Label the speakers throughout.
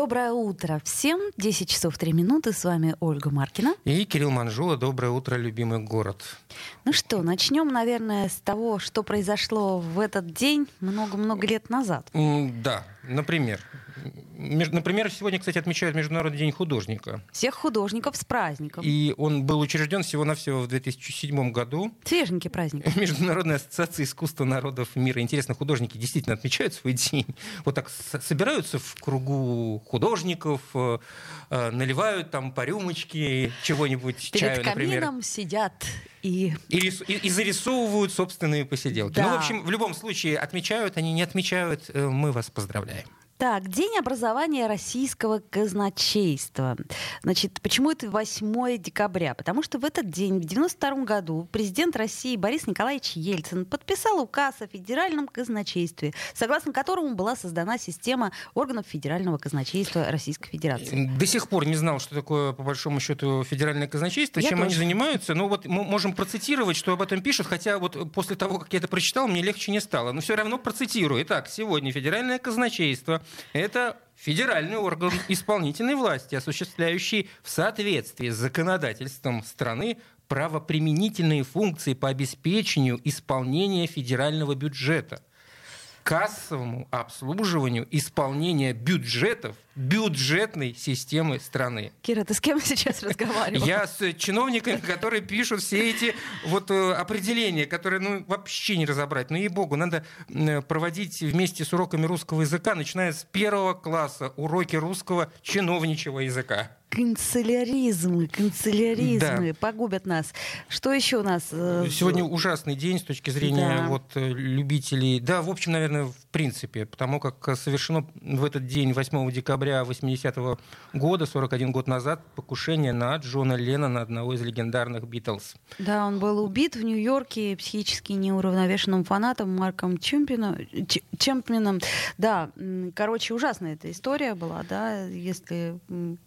Speaker 1: Доброе утро всем. 10 часов 3 минуты. С вами Ольга Маркина.
Speaker 2: И Кирилл Манжула. Доброе утро, любимый город.
Speaker 1: Ну что, начнем, наверное, с того, что произошло в этот день много-много лет назад.
Speaker 2: Да, например. Например, сегодня, кстати, отмечают Международный день художника.
Speaker 1: Всех художников с праздником.
Speaker 2: И он был учрежден всего-навсего в 2007 году.
Speaker 1: Свеженький праздник.
Speaker 2: Международная ассоциация искусства народов мира. Интересно, художники действительно отмечают свой день. Вот так собираются в кругу художников, э, э, наливают там по рюмочке чего-нибудь,
Speaker 1: Перед
Speaker 2: чаю, например.
Speaker 1: камином сидят и...
Speaker 2: И, и, и зарисовывают собственные посиделки.
Speaker 1: Да.
Speaker 2: Ну, в общем, в любом случае, отмечают они, не отмечают, э, мы вас поздравляем.
Speaker 1: Так, День образования российского казначейства. Значит, почему это 8 декабря? Потому что в этот день, в 92 году, президент России Борис Николаевич Ельцин подписал указ о федеральном казначействе, согласно которому была создана система органов федерального казначейства Российской Федерации.
Speaker 2: До сих пор не знал, что такое, по большому счету, федеральное казначейство,
Speaker 1: Я
Speaker 2: чем
Speaker 1: тоже.
Speaker 2: они занимаются. Ну вот мы можем процитировать, что об этом пишут, хотя вот после того, как я это прочитал, мне легче не стало. Но все равно процитирую. Итак, сегодня федеральное казначейство – это федеральный орган исполнительной власти, осуществляющий в соответствии с законодательством страны правоприменительные функции по обеспечению исполнения федерального бюджета кассовому обслуживанию исполнения бюджетов бюджетной системы страны.
Speaker 1: Кира, ты с кем сейчас разговаривал?
Speaker 2: Я с чиновниками, которые пишут все эти вот э, определения, которые ну, вообще не разобрать. Ну, ей-богу, надо э, проводить вместе с уроками русского языка, начиная с первого класса, уроки русского чиновничьего языка.
Speaker 1: Канцеляризмы, канцеляризмы погубят нас. Что еще у нас? э,
Speaker 2: Сегодня ужасный день с точки зрения
Speaker 1: Да.
Speaker 2: вот, э, любителей. Да, в общем, наверное, в принципе, потому как совершено в этот день, 8 декабря 80-го года, 41 год назад, покушение на Джона Леннона, одного из легендарных Битлз.
Speaker 1: Да, он был убит в Нью-Йорке психически неуравновешенным фанатом Марком Чемпином. Чемпином. Да, короче, ужасная эта история была, да, если м,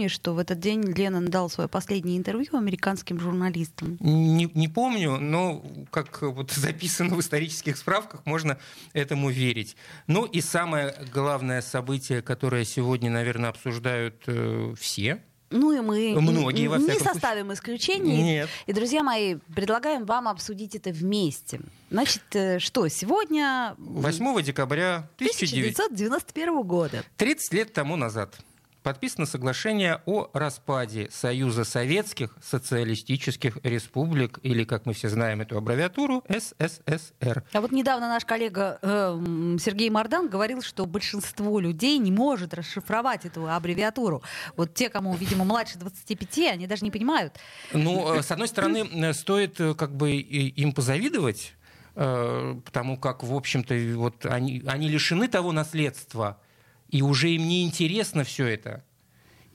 Speaker 1: помнишь, что в этот день Леннон дал свое последнее интервью американским журналистам.
Speaker 2: Не, не помню, но как вот записано в исторических справках, можно этому верить. Ну и самое главное событие, которое сегодня, наверное, обсуждают э, все.
Speaker 1: Ну и мы
Speaker 2: Многие, во
Speaker 1: н- не
Speaker 2: всяком случае.
Speaker 1: составим исключений.
Speaker 2: Нет.
Speaker 1: И, друзья мои, предлагаем вам обсудить это вместе. Значит, э, что, сегодня... м,
Speaker 2: 8 декабря 1900
Speaker 1: 1991 года.
Speaker 2: 30 лет тому назад подписано соглашение о распаде Союза Советских Социалистических Республик, или, как мы все знаем эту аббревиатуру, СССР.
Speaker 1: А вот недавно наш коллега э, Сергей Мардан говорил, что большинство людей не может расшифровать эту аббревиатуру. Вот те, кому, видимо, младше 25, они даже не понимают.
Speaker 2: Ну, э, с одной стороны, э, стоит э, как бы им позавидовать, потому как, в общем-то, вот они, они лишены того наследства, и уже им не интересно все это.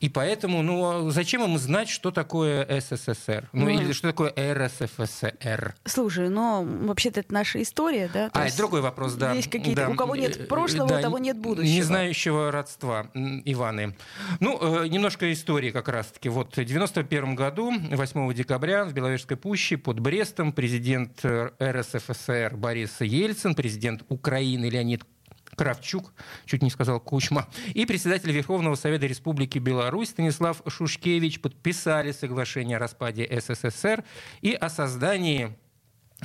Speaker 2: И поэтому, ну, а зачем им знать, что такое СССР? Ну,
Speaker 1: Ну,
Speaker 2: или что такое РСФСР?
Speaker 1: Слушай, ну, вообще-то это наша история, да? То
Speaker 2: А,
Speaker 1: есть
Speaker 2: это другой вопрос, да.
Speaker 1: Есть какие-то...
Speaker 2: Да.
Speaker 1: У кого нет
Speaker 2: Э,
Speaker 1: прошлого,
Speaker 2: да,
Speaker 1: у того нет будущего.
Speaker 2: Не знающего родства, Иваны. Ну, э, немножко истории как раз-таки. Вот в 91 году, 8 декабря, в Беловежской пуще под Брестом президент э, РСФСР Борис Ельцин, президент Украины Леонид Кравчук, чуть не сказал Кучма, и председатель Верховного Совета Республики Беларусь Станислав Шушкевич подписали соглашение о распаде СССР и о создании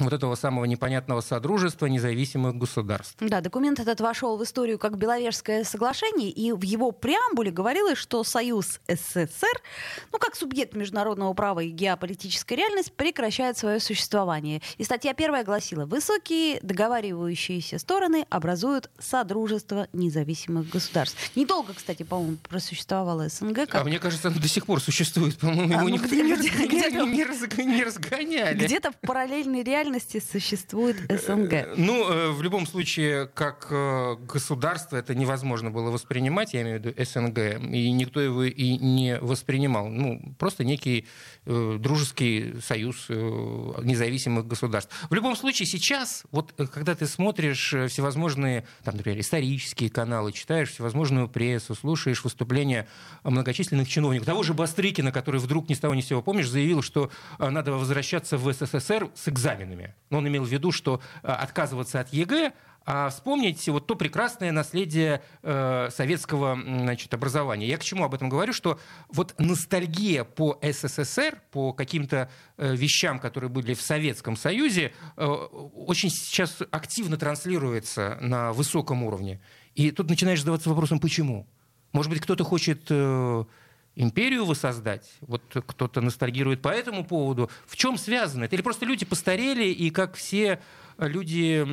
Speaker 2: вот этого самого непонятного содружества независимых государств.
Speaker 1: Да, документ этот вошел в историю как Беловежское соглашение, и в его преамбуле говорилось, что Союз СССР, ну, как субъект международного права и геополитическая реальность, прекращает свое существование. И статья первая гласила, высокие договаривающиеся стороны образуют Содружество независимых государств. Недолго, кстати, по-моему, просуществовало СНГ. Как...
Speaker 2: А мне кажется, оно до сих пор существует. По-моему,
Speaker 1: А,
Speaker 2: его
Speaker 1: ну,
Speaker 2: никто
Speaker 1: где-
Speaker 2: не,
Speaker 1: где-
Speaker 2: не разг- не разгоняли.
Speaker 1: Где-то в параллельной реальности реальности существует СНГ?
Speaker 2: Ну, в любом случае, как государство это невозможно было воспринимать, я имею в виду СНГ, и никто его и не воспринимал. Ну, просто некий дружеский союз независимых государств. В любом случае, сейчас, вот когда ты смотришь всевозможные, там, например, исторические каналы, читаешь всевозможную прессу, слушаешь выступления многочисленных чиновников, того же Бастрыкина, который вдруг ни с того ни с сего, помнишь, заявил, что надо возвращаться в СССР с экзаменами. Но он имел в виду, что отказываться от ЕГЭ, а вспомнить вот то прекрасное наследие э, советского значит, образования. Я к чему об этом говорю? Что вот ностальгия по СССР, по каким-то э, вещам, которые были в Советском Союзе, э, очень сейчас активно транслируется на высоком уровне. И тут начинаешь задаваться вопросом, почему? Может быть, кто-то хочет... Э, империю воссоздать? Вот кто-то ностальгирует по этому поводу. В чем связано это? Или просто люди постарели, и как все люди,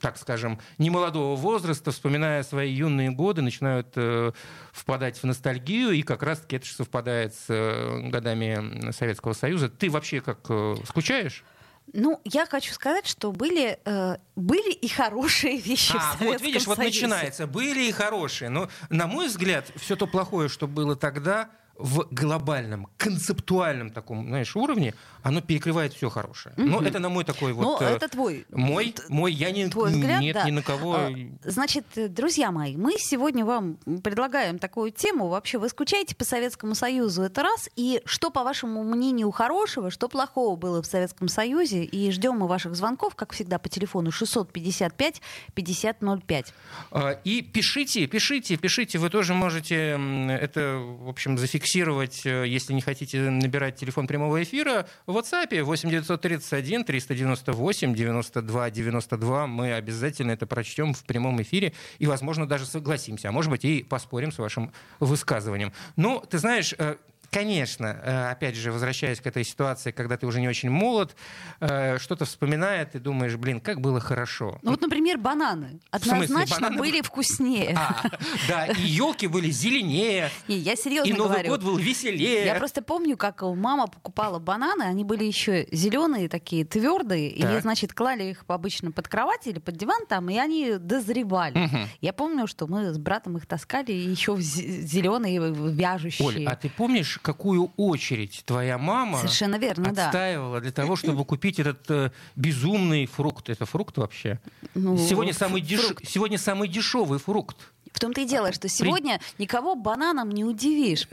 Speaker 2: так скажем, немолодого возраста, вспоминая свои юные годы, начинают э, впадать в ностальгию, и как раз-таки это же совпадает с э, годами Советского Союза. Ты вообще как э, скучаешь?
Speaker 1: Ну, я хочу сказать, что были, э, были и хорошие вещи а, в Советском
Speaker 2: вот видишь,
Speaker 1: Союзе.
Speaker 2: вот начинается. Были и хорошие. Но, на мой взгляд, все то плохое, что было тогда, в глобальном, концептуальном таком, знаешь, уровне, оно перекрывает все хорошее. Угу. Но это на мой такой вот...
Speaker 1: Но это твой...
Speaker 2: Мой, мой я не...
Speaker 1: Твой взгляд,
Speaker 2: нет,
Speaker 1: да.
Speaker 2: ни на кого... А,
Speaker 1: значит, друзья мои, мы сегодня вам предлагаем такую тему. Вообще, вы скучаете по Советскому Союзу, это раз. И что, по вашему мнению, хорошего, что плохого было в Советском Союзе? И ждем мы ваших звонков, как всегда, по телефону 655 5005.
Speaker 2: А, и пишите, пишите, пишите. Вы тоже можете это, в общем, зафиксировать зафиксировать, э, если не хотите набирать телефон прямого эфира, в WhatsApp 8931 398 92 92. Мы обязательно это прочтем в прямом эфире и, возможно, даже согласимся, а может быть и поспорим с вашим высказыванием. Ну, ты знаешь, э, конечно, э, опять же, возвращаясь к этой ситуации, когда ты уже не очень молод, э, что-то вспоминает и думаешь, блин, как было хорошо.
Speaker 1: Ну вот, например, бананы. Однозначно бананы... были вкуснее.
Speaker 2: А, да, и елки были зеленее.
Speaker 1: Не, я серьезно
Speaker 2: И Новый
Speaker 1: говорю.
Speaker 2: год был веселее.
Speaker 1: Я просто помню, как мама покупала бананы, они были еще зеленые такие, твердые, и, значит, клали их обычно под кровать или под диван там, и они дозревали. Угу. Я помню, что мы с братом их таскали еще зеленые, вяжущие.
Speaker 2: Оль, а ты помнишь, какую очередь твоя мама
Speaker 1: Совершенно верно,
Speaker 2: отстаивала да. для того, чтобы купить этот э, безумный фрукт. Это фрукт вообще? Ну, сегодня, самый деш... сегодня самый дешевый фрукт.
Speaker 1: В том-то и дело, что сегодня никого бананом не удивишь.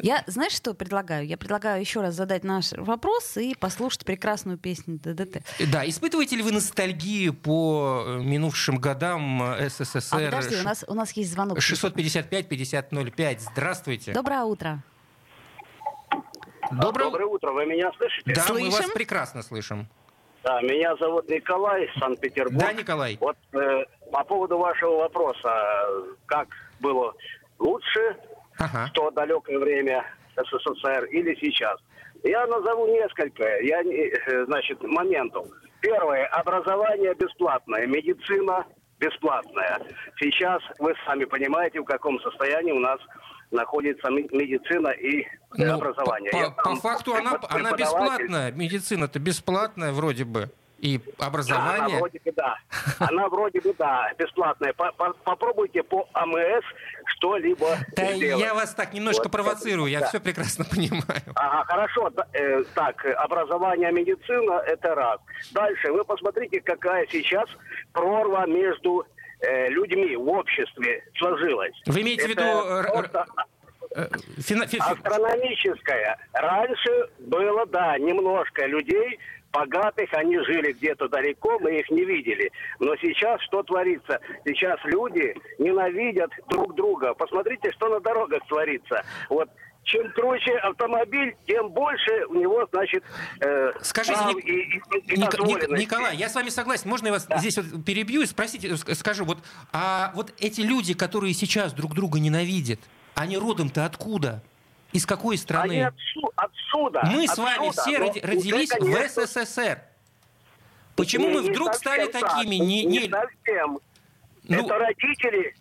Speaker 1: Я, знаешь, что предлагаю? Я предлагаю еще раз задать наш вопрос и послушать прекрасную песню ДДТ.
Speaker 2: Да, испытываете ли вы ностальгию по э, минувшим годам э, СССР? А
Speaker 1: подожди, у нас, у нас есть звонок.
Speaker 2: 655-5005. Здравствуйте.
Speaker 1: Доброе утро.
Speaker 3: Доброе... Доброе утро, вы меня слышите?
Speaker 2: Да, слышим? мы вас прекрасно слышим.
Speaker 3: Да, меня зовут Николай, Санкт-Петербург.
Speaker 2: Да, Николай.
Speaker 3: Вот э, по поводу вашего вопроса, как было лучше ага. в то далекое время СССР или сейчас? Я назову несколько, я, э, значит, моментов. Первое, образование бесплатное, медицина бесплатная. Сейчас вы сами понимаете, в каком состоянии у нас находится медицина и ну, образование.
Speaker 2: По, по, факту она, она бесплатная, медицина-то бесплатная вроде бы. И образование? Да,
Speaker 3: она вроде бы да. Она вроде бы да, бесплатная. Попробуйте по АМС что-либо
Speaker 2: Да я вас так немножко провоцирую, я все прекрасно понимаю.
Speaker 3: Ага, хорошо. Э, так, образование, медицина – это раз. Дальше, вы посмотрите, какая сейчас прорва между людьми в обществе сложилась.
Speaker 2: Вы имеете в виду... Просто...
Speaker 3: Э, фина... Астрономическая. Раньше было, да, немножко людей, богатых, они жили где-то далеко, мы их не видели. Но сейчас что творится? Сейчас люди ненавидят друг друга. Посмотрите, что на дорогах творится. Вот чем круче автомобиль, тем больше у него, значит,
Speaker 2: э, Скажите, прав Ник... и, и, и Ник... Николай, я с вами согласен. Можно я вас да. здесь вот перебью и спросить, э, скажу, вот, а вот эти люди, которые сейчас друг друга ненавидят, они родом-то откуда? Из какой страны? Они
Speaker 3: отсюда. отсюда
Speaker 2: Мы
Speaker 3: отсюда,
Speaker 2: с вами все родились уже, конечно, в СССР. Почему не, мы вдруг стали
Speaker 3: так,
Speaker 2: такими?
Speaker 3: Не, не... не совсем. Ну... Это родители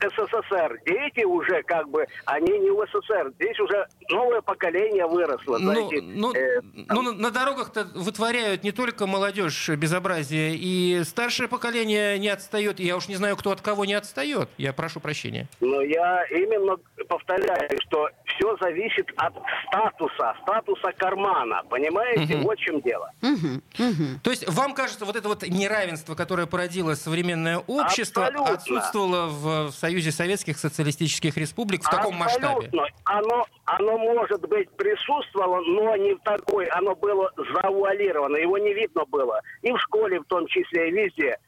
Speaker 3: СССР. Дети уже как бы, они не в СССР. Здесь уже новое поколение выросло.
Speaker 2: Ну, знаете, ну, э, ну на дорогах-то вытворяют не только молодежь безобразие, и старшее поколение не отстает. Я уж не знаю, кто от кого не отстает. Я прошу прощения.
Speaker 3: Но я именно повторяю, что все зависит от статуса, статуса кармана. Понимаете? Угу. Вот в чем дело.
Speaker 2: Угу. Угу. То есть вам кажется, вот это вот неравенство, которое породило современное общество, Абсолютно. отсутствовало в Союзе Советских Социалистических Республик в таком масштабе?
Speaker 3: Оно, оно, может быть, присутствовало, но не в такой. Оно было завуалировано, его не видно было. И в школе в том числе, и везде.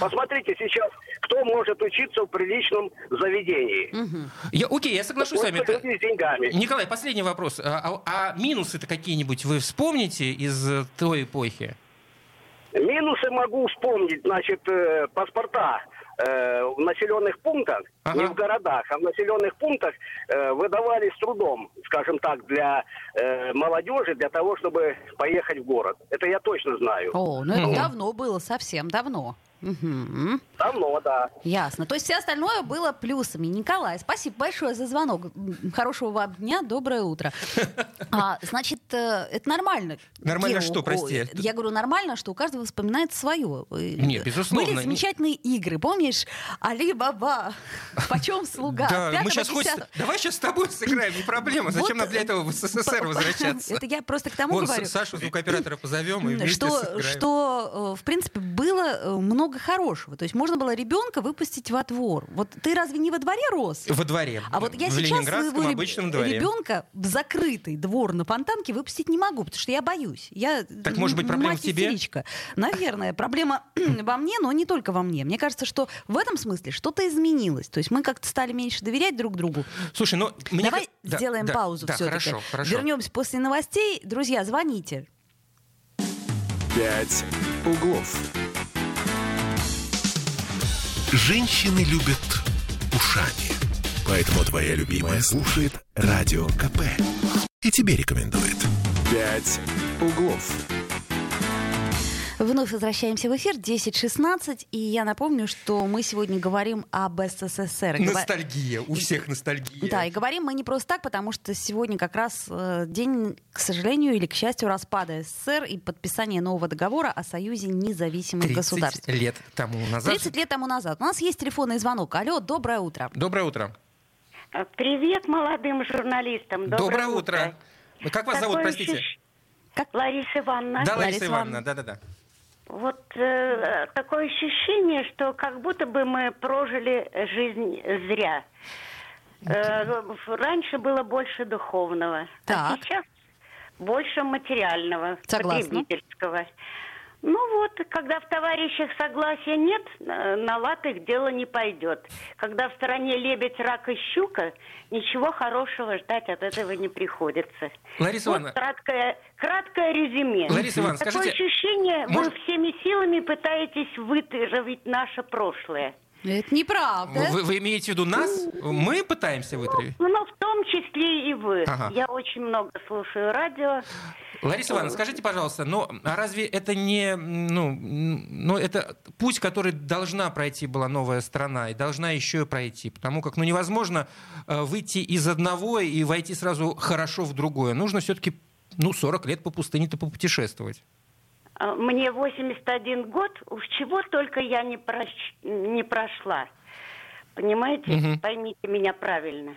Speaker 3: Посмотрите сейчас, кто может учиться в приличном заведении.
Speaker 2: Угу. Я, окей, я соглашусь вот с вами. С деньгами. Николай, последний вопрос. А, а, а минусы-то какие-нибудь вы вспомните из э, той эпохи?
Speaker 3: Минусы могу вспомнить, значит, э, паспорта э, в населенных пунктах, ага. не в городах, а в населенных пунктах э, выдавали с трудом, скажем так, для э, молодежи, для того, чтобы поехать в город. Это я точно знаю.
Speaker 1: О, ну это давно было, совсем давно.
Speaker 3: Угу. Давно, да.
Speaker 1: Ясно. То есть все остальное было плюсами. Николай, спасибо большое за звонок. Хорошего вам дня, доброе утро. А, значит, э, это нормально.
Speaker 2: Нормально Киру, что, прости?
Speaker 1: Я говорю, нормально, что у каждого вспоминает свое.
Speaker 2: Нет, безусловно.
Speaker 1: Были замечательные игры. Помнишь, Али Баба, почем слуга?
Speaker 2: Да, мы сейчас хоть... Давай сейчас с тобой сыграем, не проблема. Зачем нам для этого в СССР возвращаться?
Speaker 1: Это я просто к тому говорю.
Speaker 2: Сашу, звукооператора, позовем и
Speaker 1: что, что, э, в принципе, было э, много много хорошего. То есть можно было ребенка выпустить во двор. Вот ты разве не во дворе рос?
Speaker 2: Во дворе.
Speaker 1: А вот я в сейчас своего дворе. ребенка в закрытый двор на фонтанке выпустить не могу, потому что я боюсь. Я
Speaker 2: так может быть проблема в тебе?
Speaker 1: Истеричка. Наверное, проблема во мне, но не только во мне. Мне кажется, что в этом смысле что-то изменилось. То есть мы как-то стали меньше доверять друг другу.
Speaker 2: Слушай, ну
Speaker 1: мне... давай да, сделаем да, паузу да, все-таки. Хорошо, хорошо. Вернемся после новостей. Друзья, звоните.
Speaker 4: Пять углов. Женщины любят ушами. Поэтому твоя любимая слушает Радио КП. И тебе рекомендует. «Пять углов».
Speaker 1: Вновь возвращаемся в эфир 10.16, и я напомню, что мы сегодня говорим об СССР.
Speaker 2: Ностальгия, у всех ностальгия.
Speaker 1: Да, и говорим мы не просто так, потому что сегодня как раз э, день, к сожалению или к счастью, распада СССР и подписания нового договора о Союзе независимых 30 государств.
Speaker 2: лет тому назад.
Speaker 1: 30 лет тому назад. У нас есть телефонный звонок. Алло, доброе утро.
Speaker 2: Доброе утро.
Speaker 5: Привет молодым журналистам.
Speaker 2: Доброе, доброе утро. утро. Как вас Такое зовут, простите?
Speaker 5: Как? Лариса Ивановна.
Speaker 2: Да, Лариса, Лариса Ивановна, да-да-да.
Speaker 5: Вот э, такое ощущение, что как будто бы мы прожили жизнь зря. Э, раньше было больше духовного, а так. а сейчас больше материального,
Speaker 1: Согласна.
Speaker 5: потребительского. Ну вот, когда в товарищах согласия нет, на лад их дело не пойдет. Когда в стороне лебедь, рак и щука, ничего хорошего ждать от этого не приходится.
Speaker 2: Лариса вот Ивановна...
Speaker 5: краткое, краткое резюме.
Speaker 2: Лариса Ивановна,
Speaker 5: Такое
Speaker 2: скажите...
Speaker 5: ощущение, может... вы всеми силами пытаетесь вытравить наше прошлое.
Speaker 1: Это неправда.
Speaker 2: Вы, вы имеете в виду нас? Мы пытаемся вытравить?
Speaker 5: Ну, ну в том числе и вы. Ага. Я очень много слушаю радио.
Speaker 2: Лариса Ивановна, скажите, пожалуйста, но а разве это не, ну, ну, это путь, который должна пройти была новая страна и должна еще и пройти, потому как, ну, невозможно э, выйти из одного и войти сразу хорошо в другое. Нужно все-таки, ну, 40 лет по пустыне-то попутешествовать.
Speaker 5: А, мне 81 год, уж чего только я не, прош... не прошла. Понимаете? Угу. Поймите меня правильно.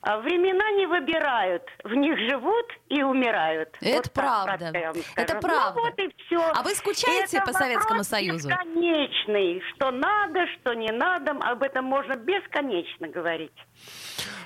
Speaker 5: А времена не выбирают, в них живут и умирают.
Speaker 1: Это вот правда. Это ну, правда. Ну, вот и все. А вы скучаете по Советскому Союзу?
Speaker 5: Бесконечный. Что надо, что не надо, об этом можно бесконечно говорить.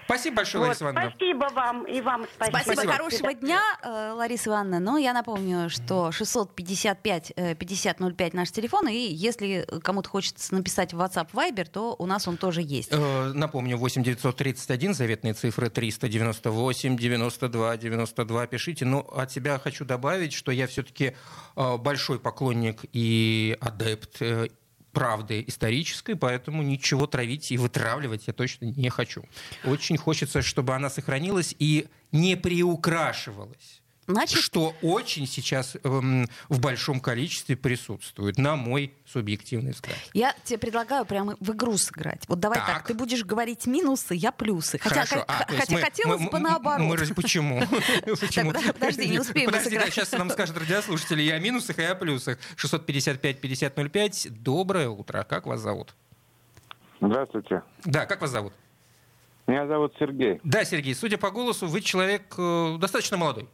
Speaker 2: Спасибо большое, вот, Лариса Ивановна.
Speaker 5: Спасибо вам и вам спасибо.
Speaker 1: Спасибо, спасибо. хорошего дня, э, Лариса Ивановна. Но я напомню, что 655 5005 наш телефон, и если кому-то хочется написать в WhatsApp Viber, то у нас он тоже есть.
Speaker 2: Э, напомню, 8 931, заветные цифры 398 92 92. Пишите. Но от себя хочу добавить, что я все-таки э, большой поклонник и адепт правды исторической, поэтому ничего травить и вытравливать я точно не хочу. Очень хочется, чтобы она сохранилась и не приукрашивалась. Значит... что очень сейчас эм, в большом количестве присутствует, на мой субъективный взгляд.
Speaker 1: Я тебе предлагаю прямо в игру сыграть. Вот давай так, так ты будешь говорить минусы, я плюсы.
Speaker 2: Хотя, Хорошо. А, хотя мы, хотелось мы, бы наоборот. Мы, мы, почему? почему?
Speaker 1: Подожди, не успеем
Speaker 2: Подожди, да, сейчас нам скажут радиослушатели, я о минусах, и о плюсах. 655-5005. Доброе утро. Как вас зовут?
Speaker 6: Здравствуйте.
Speaker 2: Да, как вас зовут?
Speaker 6: Меня зовут Сергей.
Speaker 2: Да, Сергей, судя по голосу, вы человек э, достаточно молодой.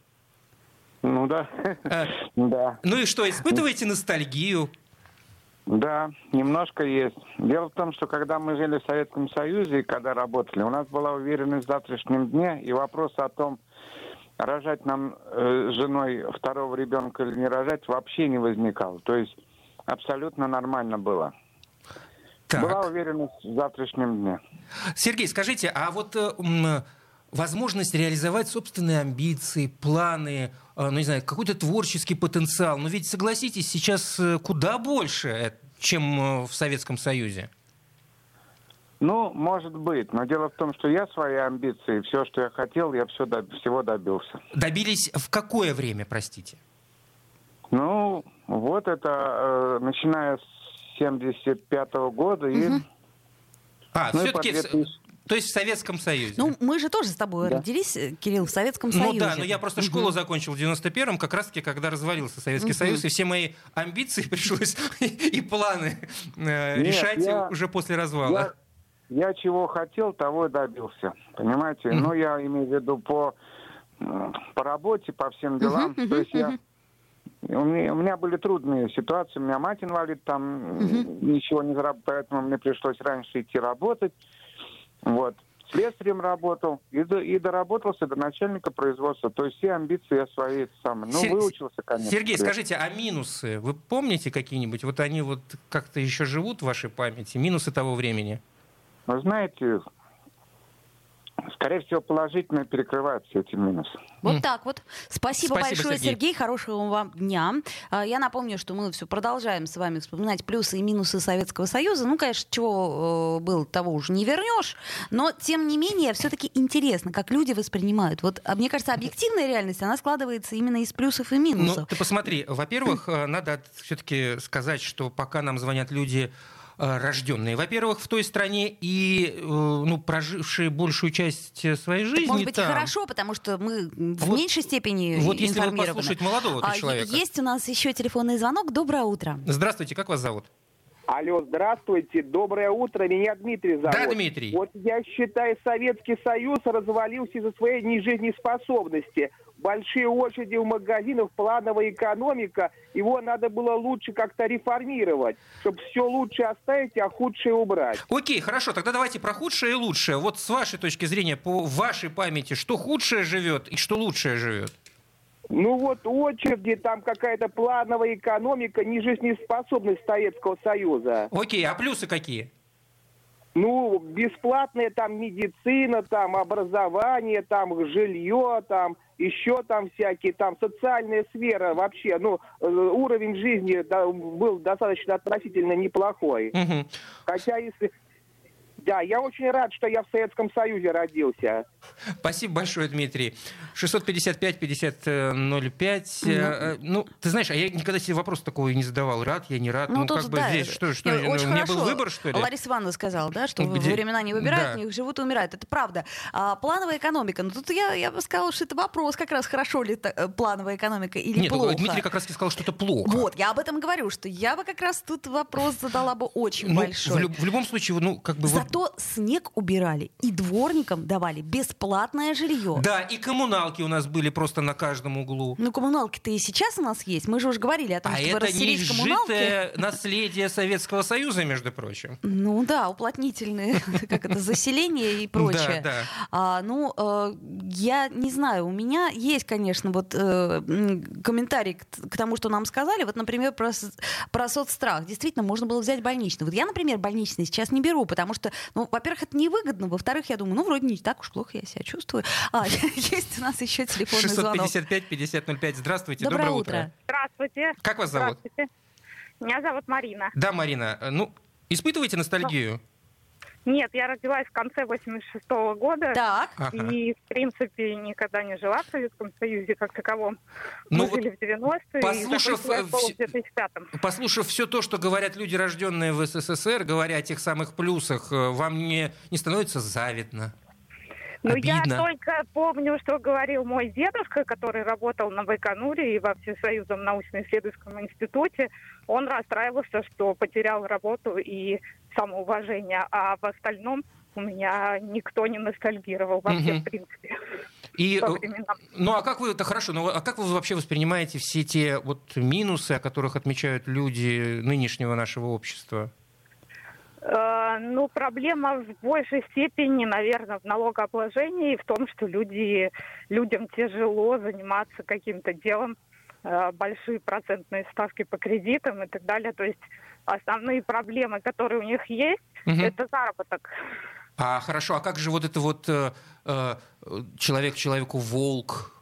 Speaker 6: Ну да. А,
Speaker 2: да. Ну и что, испытываете ностальгию?
Speaker 6: Да, немножко есть. Дело в том, что когда мы жили в Советском Союзе и когда работали, у нас была уверенность в завтрашнем дне, и вопрос о том, рожать нам э, женой второго ребенка или не рожать, вообще не возникал. То есть абсолютно нормально было. Так. Была уверенность в завтрашнем дне.
Speaker 2: Сергей, скажите, а вот э, возможность реализовать собственные амбиции, планы, э, ну не знаю, какой-то творческий потенциал, но ведь согласитесь, сейчас э, куда больше, э, чем в Советском Союзе.
Speaker 6: Ну, может быть, но дело в том, что я свои амбиции, все, что я хотел, я все доб- всего добился.
Speaker 2: Добились в какое время, простите?
Speaker 6: Ну, вот это, э, начиная с 75 -го года угу. и...
Speaker 2: А, ну все-таки... 2000... То есть в Советском Союзе.
Speaker 1: Ну, мы же тоже с тобой да. родились, э, Кирилл, в Советском
Speaker 2: ну,
Speaker 1: Союзе.
Speaker 2: Ну да, но я просто школу угу. закончил в 91-м, как раз-таки, когда развалился Советский угу. Союз, и все мои амбиции пришлось и планы э, Нет, решать я, уже после развала.
Speaker 6: Я, я чего хотел, того и добился. Понимаете? Угу. Ну, я имею в виду по, по работе, по всем делам. Угу, То есть угу. я у меня, у меня были трудные ситуации. У меня мать инвалид, там угу. ничего не заработал, поэтому мне пришлось раньше идти работать. Вот. Слесарем работал и, до, и доработался до начальника производства. То есть все амбиции я свои самые. Ну, Сер... выучился, конечно.
Speaker 2: Сергей, скажите, а минусы? Вы помните какие-нибудь? Вот они вот как-то еще живут в вашей памяти? Минусы того времени?
Speaker 6: Вы знаете, скорее всего, положительно все эти минусы.
Speaker 1: Вот mm. так вот. Спасибо, Спасибо большое, Сергей. Сергей. Хорошего вам дня. А, я напомню, что мы все продолжаем с вами вспоминать плюсы и минусы Советского Союза. Ну, конечно, чего э, было, того уже не вернешь. Но, тем не менее, все-таки интересно, как люди воспринимают. Вот, а, мне кажется, объективная реальность, она складывается именно из плюсов и минусов. Ну,
Speaker 2: ты посмотри. Во-первых, э, надо все-таки сказать, что пока нам звонят люди рожденные, во-первых, в той стране и э, ну, прожившие большую часть своей жизни. Так,
Speaker 1: может быть, там. хорошо, потому что мы в вот, меньшей степени
Speaker 2: Вот если вы послушать молодого а, человека.
Speaker 1: Есть у нас еще телефонный звонок. Доброе утро.
Speaker 2: Здравствуйте, как вас зовут?
Speaker 7: Алло, здравствуйте, доброе утро, меня Дмитрий зовут.
Speaker 2: Да, Дмитрий.
Speaker 7: Вот я считаю, Советский Союз развалился из-за своей нежизнеспособности. Большие очереди в магазинах, плановая экономика, его надо было лучше как-то реформировать, чтобы все лучше оставить, а худшее убрать.
Speaker 2: Окей, хорошо, тогда давайте про худшее и лучшее. Вот с вашей точки зрения, по вашей памяти, что худшее живет и что лучшее живет?
Speaker 7: Ну вот очереди, там какая-то плановая экономика, не жизнеспособность Советского Союза.
Speaker 2: Окей, а плюсы какие?
Speaker 7: Ну, бесплатная там медицина, там образование, там жилье, там еще там всякие, там социальная сфера вообще, ну, э, уровень жизни да, был достаточно относительно неплохой. Угу. Хотя если да, я очень рад, что я в Советском Союзе родился.
Speaker 2: Спасибо большое, Дмитрий. 655-5005. Ну, э, ну, ты знаешь, а я никогда себе вопрос такого не задавал. Рад я, не рад.
Speaker 1: Ну, ну тут,
Speaker 2: как
Speaker 1: да,
Speaker 2: бы здесь что, что
Speaker 1: очень
Speaker 2: у меня был выбор, что ли?
Speaker 1: Лариса Ивановна сказала, да, что Где? времена не выбирают, да. них живут и умирают. Это правда. А, плановая экономика. Ну, тут я, я бы сказала, что это вопрос как раз, хорошо ли это, э, плановая экономика или
Speaker 2: Нет,
Speaker 1: плохо.
Speaker 2: Дмитрий как раз сказал, что это плохо.
Speaker 1: Вот, я об этом говорю, что я бы как раз тут вопрос задала бы очень ну, большой.
Speaker 2: В, в любом случае, ну, как бы...
Speaker 1: Зато вот... снег убирали, и дворникам давали бесплатное жилье.
Speaker 2: Да, и коммуналки у нас были просто на каждом углу.
Speaker 1: Ну, коммуналки-то и сейчас у нас есть. Мы же уже говорили о том, а чтобы это расселить коммуналки.
Speaker 2: наследие Советского Союза, между прочим.
Speaker 1: Ну да, уплотнительные, как это, заселение и прочее. Да, да. А, ну, э, я не знаю, у меня есть, конечно, вот э, комментарий к, к тому, что нам сказали. Вот, например, про, про соцстрах. Действительно, можно было взять больничный. Вот я, например, больничный сейчас не беру, потому что, ну, во-первых, это невыгодно, во-вторых, я думаю, ну, вроде не так уж плохо я себя чувствую. А, есть у нас еще телефонный
Speaker 2: 655-5005. Здравствуйте, доброе, доброе утро. утро.
Speaker 8: Здравствуйте.
Speaker 2: Как вас зовут?
Speaker 8: Здравствуйте. Меня зовут Марина.
Speaker 2: Да, Марина. Ну, испытываете ностальгию?
Speaker 8: Нет, я родилась в конце 86 -го года.
Speaker 1: Так.
Speaker 8: И, в принципе, никогда не жила в Советском Союзе как таковом. Ну, Мы жили в 90-е
Speaker 2: послушав,
Speaker 8: и в 2005
Speaker 2: Послушав все то, что говорят люди, рожденные в СССР, говоря о тех самых плюсах, э, вам не, не становится завидно?
Speaker 8: Ну, я только помню, что говорил мой дедушка, который работал на Байконуре и во Всесоюзном научно-исследовательском институте. Он расстраивался, что потерял работу и самоуважение, а в остальном у меня никто не ностальгировал вообще, угу. в принципе.
Speaker 2: И, ну а как вы, это хорошо, но а как вы вообще воспринимаете все те вот минусы, о которых отмечают люди нынешнего нашего общества?
Speaker 8: Ну, проблема в большей степени, наверное, в налогообложении и в том, что люди, людям тяжело заниматься каким-то делом, э, большие процентные ставки по кредитам и так далее. То есть основные проблемы, которые у них есть, угу. это заработок.
Speaker 2: А хорошо, а как же вот это вот э, э человек человеку волк,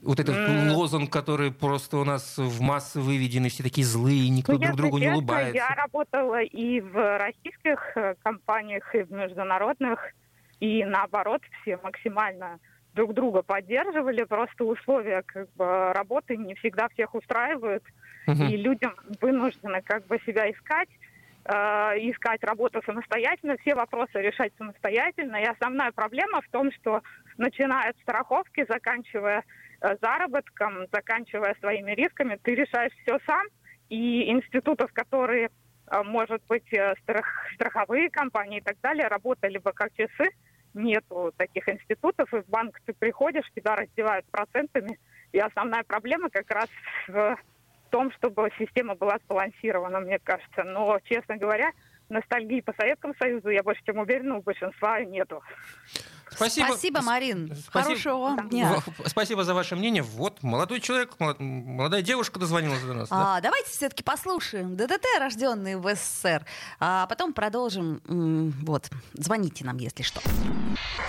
Speaker 2: вот этот mm. лозунг, который просто у нас в массы выведены, все такие злые, никто ну, друг другу не улыбается.
Speaker 8: Я работала и в российских э, компаниях, и в международных, и наоборот, все максимально друг друга поддерживали, просто условия как бы, работы не всегда всех устраивают, uh-huh. и людям вынуждены как бы себя искать, э, искать работу самостоятельно, все вопросы решать самостоятельно. И основная проблема в том, что начиная от страховки, заканчивая заработком, заканчивая своими рисками, ты решаешь все сам. И институтов, которые, э, может быть, э, страх, страховые компании и так далее, работали бы как часы, нету таких институтов, и в банк ты приходишь, тебя раздевают процентами, и основная проблема как раз в том, чтобы система была сбалансирована, мне кажется. Но, честно говоря, ностальгии по Советскому Союзу, я больше чем уверена, у большинства нету.
Speaker 1: Спасибо, Спасибо Марин. Спасибо. Хорошего дня.
Speaker 2: Спасибо за ваше мнение. Вот, молодой человек, молодая девушка дозвонилась до нас. А,
Speaker 1: да? Давайте все-таки послушаем ДДТ, рожденный в СССР. А потом продолжим. Вот, звоните нам, если что.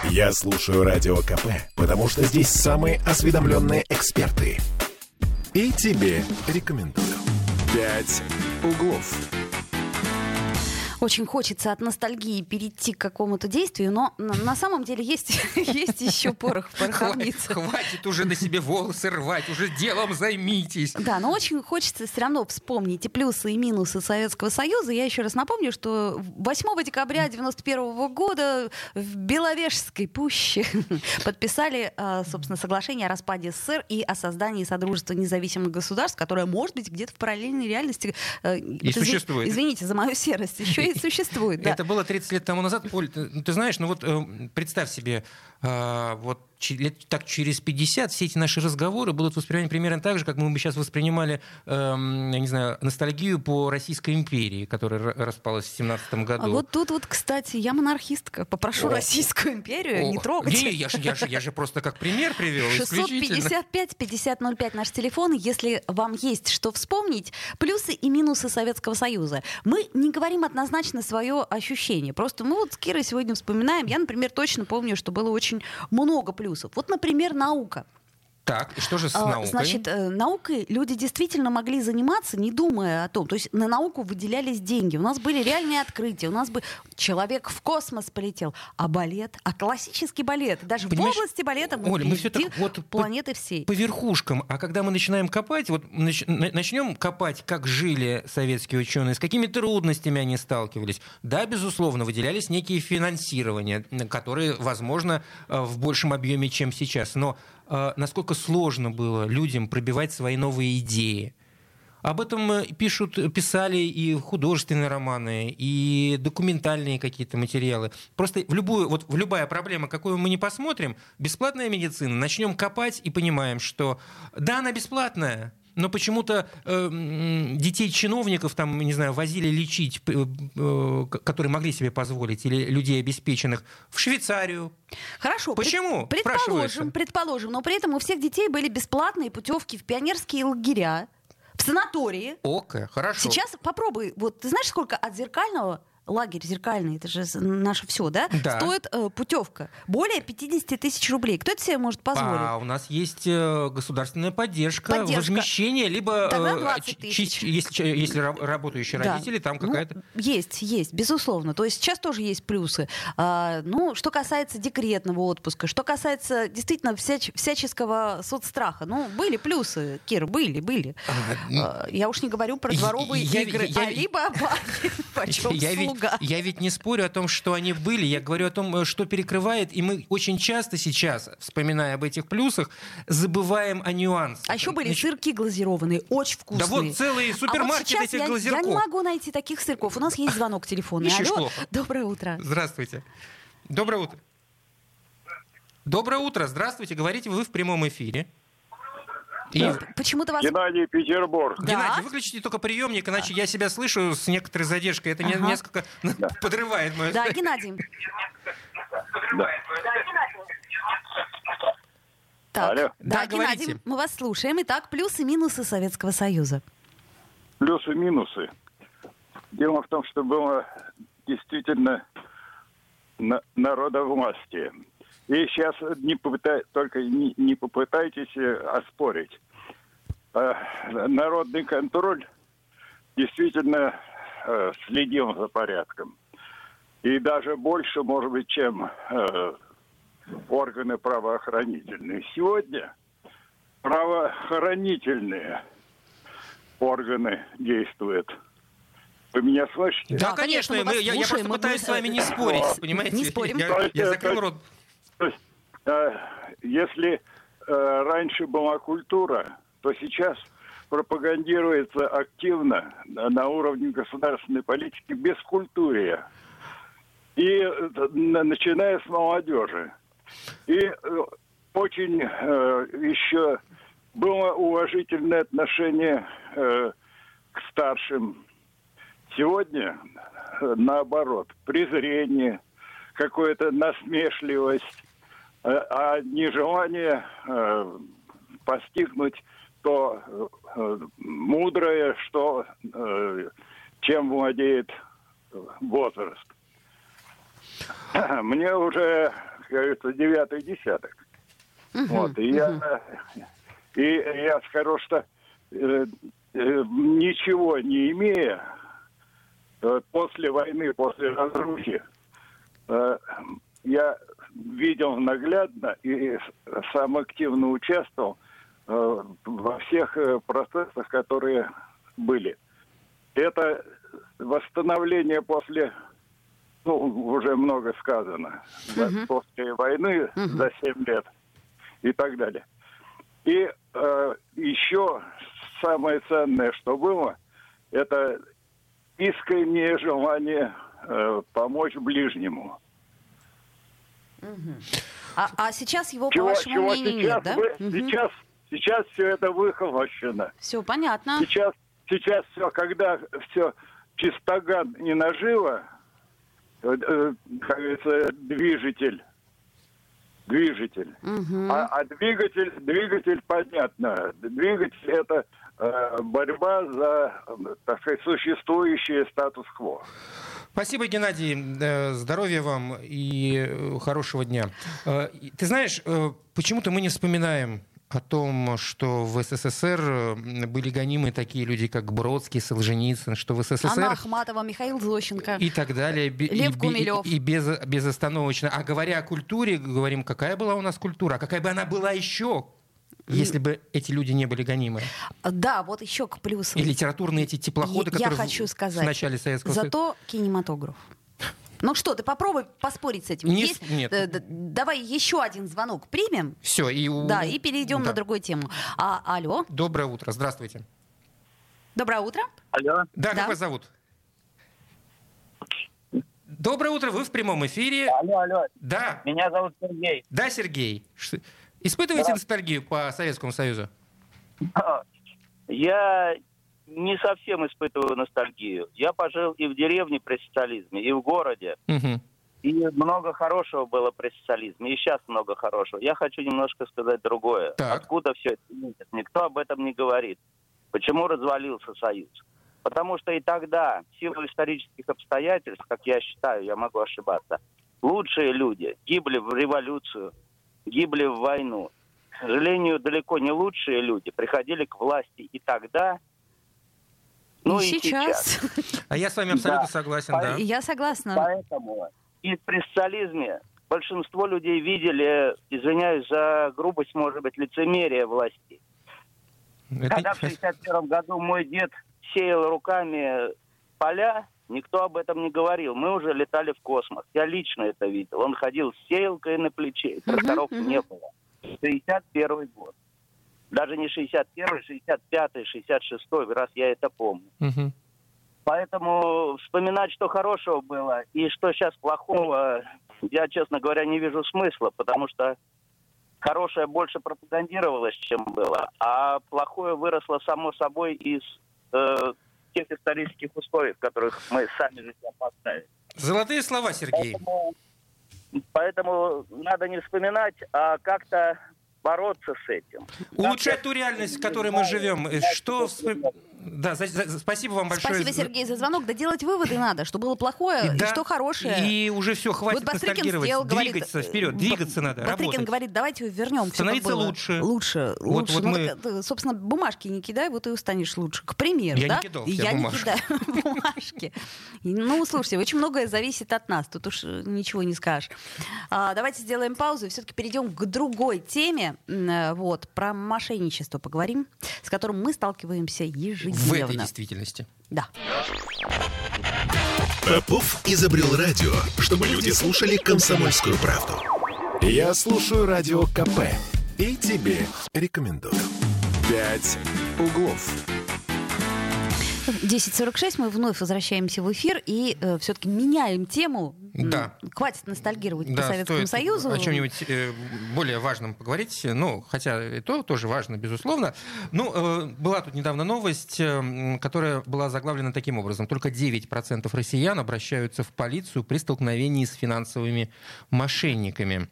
Speaker 4: Я слушаю Радио КП, потому что здесь самые осведомленные эксперты. И тебе рекомендую. «Пять углов».
Speaker 1: Очень хочется от ностальгии перейти к какому-то действию, но на, на самом деле есть, есть еще порох в пороховнице.
Speaker 2: Хватит, хватит уже на себе волосы рвать, уже делом займитесь.
Speaker 1: Да, но очень хочется все равно вспомнить и плюсы, и минусы Советского Союза. Я еще раз напомню, что 8 декабря 1991 года в Беловежской пуще подписали, а, собственно, соглашение о распаде СССР и о создании Содружества независимых государств, которое, может быть, где-то в параллельной реальности...
Speaker 2: Э, и существует.
Speaker 1: Извините за мою серость. Еще и существует. Да.
Speaker 2: Это было 30 лет тому назад. Оль, ты, ты знаешь, ну вот э, представь себе, э, вот лет так через 50 все эти наши разговоры будут воспринимать примерно так же, как мы бы сейчас воспринимали, эм, я не знаю, ностальгию по Российской империи, которая распалась в 17 году. А
Speaker 1: вот тут вот, кстати, я монархистка. Попрошу О. Российскую империю О. не трогать.
Speaker 2: Не, я же, я, же, я же просто как пример привел.
Speaker 1: 655-5005 наш телефон. Если вам есть что вспомнить, плюсы и минусы Советского Союза. Мы не говорим однозначно свое ощущение. Просто мы вот с Кирой сегодня вспоминаем. Я, например, точно помню, что было очень много плюсов. Вот, например, наука.
Speaker 2: Так, и что же с а, наукой?
Speaker 1: Значит, э, наукой люди действительно могли заниматься, не думая о том. То есть на науку выделялись деньги. У нас были реальные открытия. У нас бы человек в космос полетел. А балет, а классический балет, даже Понимаешь, в области балета
Speaker 2: Оля, мы все так вот
Speaker 1: планеты по, всей.
Speaker 2: По верхушкам. А когда мы начинаем копать, вот нач, начнем копать, как жили советские ученые, с какими трудностями они сталкивались. Да, безусловно, выделялись некие финансирования, которые, возможно, э, в большем объеме, чем сейчас. Но насколько сложно было людям пробивать свои новые идеи. Об этом э, пишут, писали и художественные романы, и документальные какие-то материалы. Просто в любую, вот в любая проблема, какую мы не посмотрим, бесплатная медицина, начнем копать и понимаем, что да, она бесплатная, но почему-то э, детей чиновников там, не знаю, возили лечить, э, которые могли себе позволить, или людей обеспеченных, в Швейцарию.
Speaker 1: Хорошо.
Speaker 2: Почему?
Speaker 1: Предположим, предположим, но при этом у всех детей были бесплатные путевки в пионерские лагеря, в санатории.
Speaker 2: Окей, хорошо.
Speaker 1: Сейчас попробуй, вот ты знаешь, сколько от зеркального лагерь зеркальный, это же наше все, да?
Speaker 2: Да.
Speaker 1: Стоит э, путевка более 50 тысяч рублей. Кто это себе может позволить?
Speaker 2: А у нас есть э, государственная поддержка,
Speaker 1: Поддержка.
Speaker 2: возмещение, либо э,
Speaker 1: 20
Speaker 2: ч-
Speaker 1: тысяч.
Speaker 2: ч- если, если ра- работающие
Speaker 1: Да.
Speaker 2: родители, там
Speaker 1: Ну,
Speaker 2: какая-то...
Speaker 1: есть, есть, безусловно. То есть сейчас тоже есть плюсы. А, ну, что касается декретного отпуска, что касается действительно всяч- всяческого соцстраха, ну, были плюсы, Кир, были, были. А, я уж не говорю про
Speaker 2: Я-
Speaker 1: дворовые
Speaker 2: я-
Speaker 1: игры,
Speaker 2: я-
Speaker 1: а либо почем
Speaker 2: Я ведь,
Speaker 1: слуга.
Speaker 2: я ведь не спорю о том, что они были, я говорю о том, э, что перекрывает, и мы очень часто сейчас, вспоминая об этих плюсах, забываем о нюансах.
Speaker 1: А еще были
Speaker 2: Значит,
Speaker 1: сырки глазированные, очень вкусные.
Speaker 2: Да вот целые
Speaker 1: А вот
Speaker 2: супермаркеты этих
Speaker 1: я,
Speaker 2: глазирков.
Speaker 1: я не могу найти таких сырков. У нас есть звонок телефонный. Алло,
Speaker 2: плохо.
Speaker 1: доброе утро.
Speaker 2: Здравствуйте. Доброе утро. Доброе утро, здравствуйте. Говорите вы в прямом эфире. И,
Speaker 1: Почему-то вас...
Speaker 9: Геннадий Петербург.
Speaker 1: Да.
Speaker 2: Геннадий, выключите только приемник, иначе я себя слышу с некоторой задержкой. Это
Speaker 1: Ага.
Speaker 2: несколько подрывает мою...
Speaker 1: Да, Геннадий.
Speaker 9: Да.
Speaker 1: Так,
Speaker 9: Алло.
Speaker 2: Да,
Speaker 1: да, Геннадий, мы вас слушаем. Итак, плюсы и минусы Советского Союза.
Speaker 9: Плюсы минусы. Дело в том, что было действительно на- народовластие. И сейчас не попытай- только не, не попытайтесь э, оспорить. Э, Народный контроль действительно э, следил за порядком. И даже больше, может быть, чем э, органы правоохранительные. Сегодня правоохранительные органы действуют. Вы меня слышите?
Speaker 2: Да,
Speaker 1: Да,
Speaker 2: конечно,
Speaker 1: мы
Speaker 2: мы-
Speaker 1: вас
Speaker 2: я, я
Speaker 1: слушаем,
Speaker 2: просто
Speaker 1: мы-
Speaker 2: пытаюсь
Speaker 1: мы-
Speaker 2: с вами не спорить, понимаете?
Speaker 1: Не спорим.
Speaker 2: Я, я закрыл рот.
Speaker 9: То есть, э, если э, раньше была культура, то сейчас пропагандируется активно на, уровне государственной политики бескультурие. И э, на- начиная с молодежи. И э, очень э, еще было уважительное отношение э, к старшим. Сегодня, э, наоборот, презрение, какая-то насмешливость, а нежелание э, постигнуть то э, мудрое, что э, чем владеет возраст. Мне уже, как говорится, девятый десяток. Вот, и я, и я скажу, что э, э, ничего не имея, э, после войны, после разрухи, э, я видел наглядно и сам активно участвовал э, во всех э, процессах, которые были. Это восстановление после, ну, уже много сказано,
Speaker 1: Мгм.
Speaker 9: после войны
Speaker 1: Мгм.
Speaker 9: за 7 лет и так далее. И э, еще самое ценное, что было, это искреннее желание э, помочь ближнему.
Speaker 1: А, а сейчас его, по
Speaker 9: Чего,
Speaker 1: вашему
Speaker 9: чего
Speaker 1: мнению,
Speaker 9: сейчас,
Speaker 1: нет, да?
Speaker 9: вы- сейчас, сейчас все это выхолощено.
Speaker 1: Все понятно.
Speaker 9: Сейчас, сейчас все, когда все чистоган и наживо, э, э, как говорится, движитель, движитель.
Speaker 1: Мгм.
Speaker 9: А, а двигатель, двигатель понятно. Двигатель это э, борьба за, э, так сказать, существующий статус-кво.
Speaker 2: Спасибо, Геннадий. Э, Здоровья вам и э, хорошего дня. Э, и Ты знаешь, почему-то мы не вспоминаем о том, что в СССР были гонимы такие люди, как Бродский, Солженицын, что в СССР...
Speaker 1: Анна Ахматова, Михаил Зощенко.
Speaker 2: и так далее. и,
Speaker 1: Лев
Speaker 2: бе-
Speaker 1: Гумилев.
Speaker 2: И, без, безостановочно. А говоря о культуре, говорим, какая была у нас культура, а какая бы она была еще, если бы эти люди не были гонимы.
Speaker 1: Да, вот еще к плюсам.
Speaker 2: И литературные эти теплоходы,
Speaker 1: Я- я
Speaker 2: которые в-
Speaker 1: хочу сказать,
Speaker 2: в начале Советского Союза.
Speaker 1: Зато кинематограф. Ну что, ты попробуй поспорить с этим.
Speaker 2: Не
Speaker 1: Есть?
Speaker 2: нет.
Speaker 1: Э, давай еще один звонок примем.
Speaker 2: Все, и,
Speaker 1: Да, и перейдем
Speaker 2: да.
Speaker 1: на другую тему. А, алло,
Speaker 2: Доброе утро, здравствуйте.
Speaker 1: доброе утро.
Speaker 9: Алло.
Speaker 2: Да,
Speaker 1: Да.
Speaker 2: как вас зовут? Доброе утро, вы в прямом эфире.
Speaker 10: Алло, алло,
Speaker 2: Да,
Speaker 10: меня зовут Сергей.
Speaker 2: да, Сергей. Испытываете
Speaker 10: Да.
Speaker 2: ностальгию по Советскому Союзу?
Speaker 10: Я не совсем испытываю ностальгию. Я пожил и в деревне при социализме, и в городе.
Speaker 2: Мгм.
Speaker 10: И много хорошего было при социализме, и сейчас много хорошего. Я хочу немножко сказать другое.
Speaker 2: Так.
Speaker 10: Откуда все это? Никто об этом не говорит. Почему развалился Союз? Потому что и тогда, в силу исторических обстоятельств, как я считаю, я могу ошибаться, лучшие люди гибли в революцию, гибли в войну. К сожалению, далеко не лучшие люди приходили к власти и тогда, ну и, и сейчас. сейчас.
Speaker 2: А я с вами абсолютно да. согласен, да.
Speaker 1: Я согласна.
Speaker 10: Поэтому и при социализме большинство людей видели, извиняюсь за грубость, может быть, лицемерие власти. Это... Когда в 61 году мой дед сеял руками поля, никто об этом не говорил. Мы уже летали в космос. Я лично это видел. Он ходил с сеялкой на плече, тракторов uh-huh, uh-huh. не было. 61 год. Даже не 61 65 66 раз я это помню. Uh-huh. Поэтому вспоминать, что хорошего было и что сейчас плохого, я, честно говоря, не вижу смысла, потому что хорошее больше пропагандировалось, чем было, а плохое выросло само собой из э, тех исторических условий, в которых мы сами же себя поставили.
Speaker 2: Золотые слова, Сергей.
Speaker 10: Поэтому, поэтому надо не вспоминать, а как-то бороться с этим.
Speaker 2: Улучшать ту реальность, в которой мы живем. Что... Да, за, за, спасибо вам большое.
Speaker 1: Спасибо, Сергей, за звонок. Да делать выводы надо, что было плохое и, да, что хорошее.
Speaker 2: И уже все, хватит вот ностальгировать. Сделал, двигаться говорит, вперед, двигаться надо,
Speaker 1: Батрикин
Speaker 2: работать.
Speaker 1: говорит, давайте вернем все
Speaker 2: Становиться лучше.
Speaker 1: Лучше, вот, лучше. Вот ну, мы... так, собственно, бумажки не кидай, вот и станешь лучше. К примеру,
Speaker 2: я
Speaker 1: да?
Speaker 2: Не кидал
Speaker 1: я
Speaker 2: бумажки.
Speaker 1: не кидаю бумажки. Ну, слушайте, очень многое зависит от нас. Тут уж ничего не скажешь. А, давайте сделаем паузу и все-таки перейдем к другой теме. Вот, про мошенничество поговорим, с которым мы сталкиваемся ежедневно.
Speaker 2: В этой действительности действительности.
Speaker 1: Да.
Speaker 4: Попов изобрел радио, чтобы люди слушали комсомольскую правду. Я слушаю радио КП и тебе рекомендую. «Пять углов».
Speaker 1: 10.46 мы вновь возвращаемся в эфир и э, все-таки меняем тему.
Speaker 2: Да.
Speaker 1: Хватит ностальгировать
Speaker 2: да,
Speaker 1: по Советскому Союзу.
Speaker 2: О чем-нибудь э, более важном поговорить. Ну, хотя и то тоже важно, безусловно. Ну, э, была тут недавно новость, э, которая была заглавлена таким образом. Только 9% россиян обращаются в полицию при столкновении с финансовыми мошенниками.